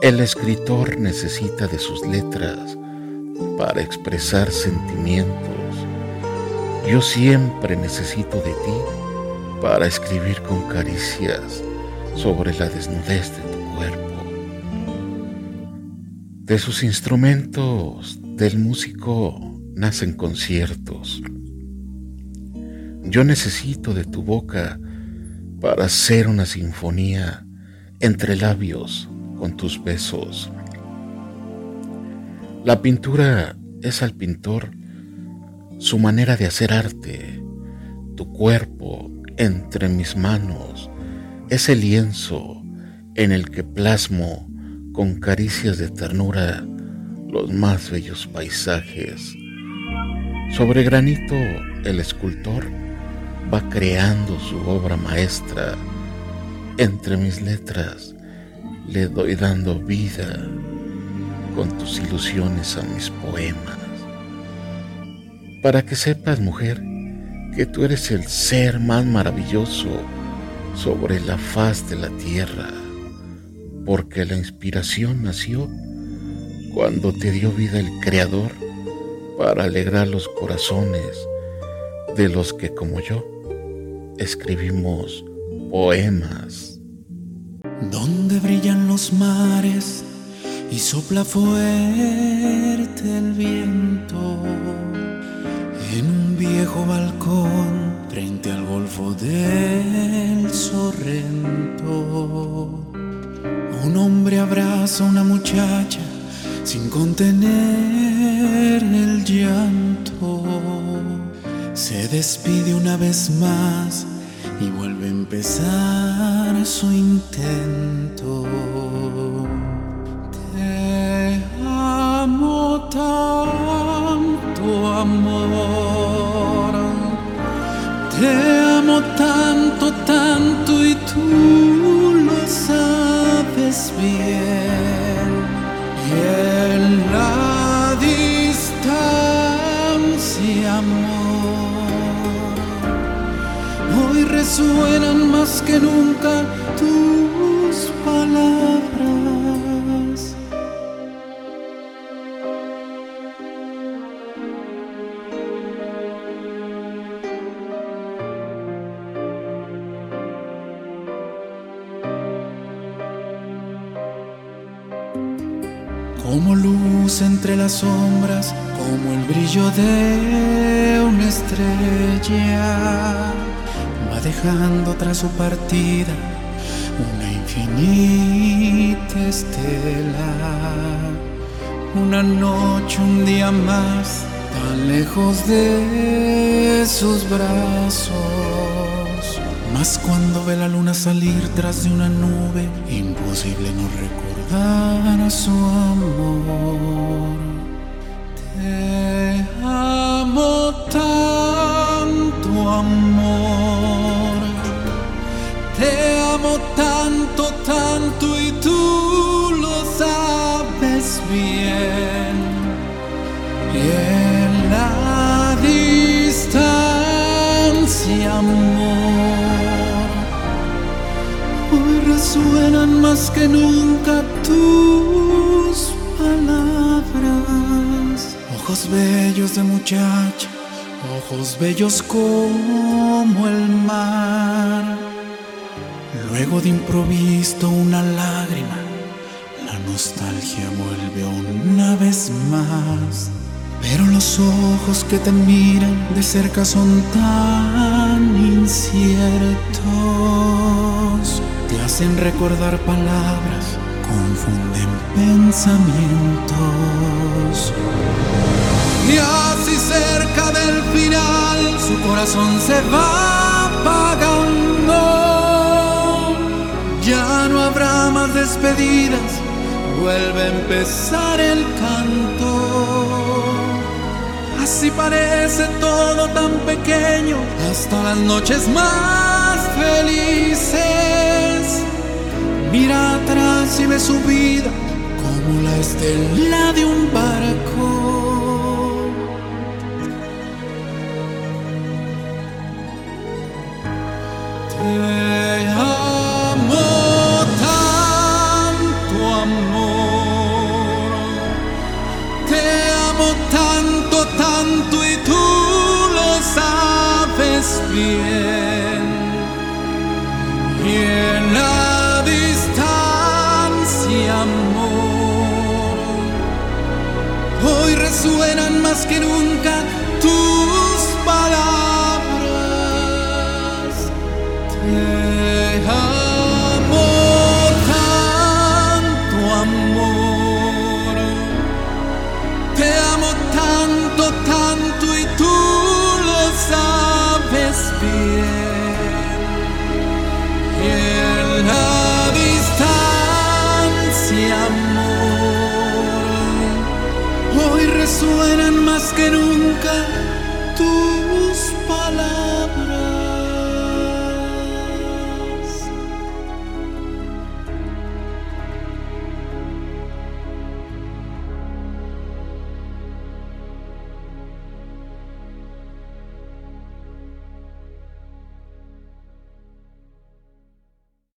El escritor necesita de sus letras para expresar sentimientos. Yo siempre necesito de ti para escribir con caricias sobre la desnudez de tu cuerpo. De sus instrumentos del músico nacen conciertos. Yo necesito de tu boca para hacer una sinfonía entre labios con tus besos. La pintura es al pintor su manera de hacer arte. Tu cuerpo entre mis manos es el lienzo en el que plasmo con caricias de ternura los más bellos paisajes. Sobre granito el escultor va creando su obra maestra. Entre mis letras le doy dando vida con tus ilusiones a mis poemas. Para que sepas, mujer, que tú eres el ser más maravilloso sobre la faz de la tierra, porque la inspiración nació cuando te dio vida el Creador para alegrar los corazones de los que como yo escribimos poemas. Donde brillan los mares y sopla fuerte el viento en un viejo balcón frente al golfo del Sorrento. Un hombre abraza a una muchacha sin contener el llanto. Se despide una vez más y vuelve a empezar su intento. Te amo tanto, amor. Te amo tanto, tanto y tú lo sabes bien. Y en la distancia, amor, resuenan más que nunca tus palabras. Como luz entre las sombras, como el brillo de una estrella, dejando tras su partida una infinita estela. Una noche, un día más, tan lejos de sus brazos. Mas cuando ve la luna salir tras de una nube, imposible no recordar su amor. Resuenan más que nunca tus palabras. Ojos bellos de muchacha, ojos bellos como el mar. Luego de improviso una lágrima, la nostalgia vuelve una vez más. Pero los ojos que te miran de cerca son tan inciertos. Te hacen recordar palabras, confunden pensamientos. Y así cerca del final su corazón se va apagando. Ya no habrá más despedidas, vuelve a empezar el canto. Así parece todo tan pequeño, hasta las noches más felices. Mira atrás y ve su vida como la estela de un barco. Te amo tanto, amor. Te amo tanto, tanto y tú lo sabes bien. Que nunca tus palabras. Te amo tanto amor. Te amo tanto, tanto y tú lo sabes bien. suenan más que nunca tus palabras.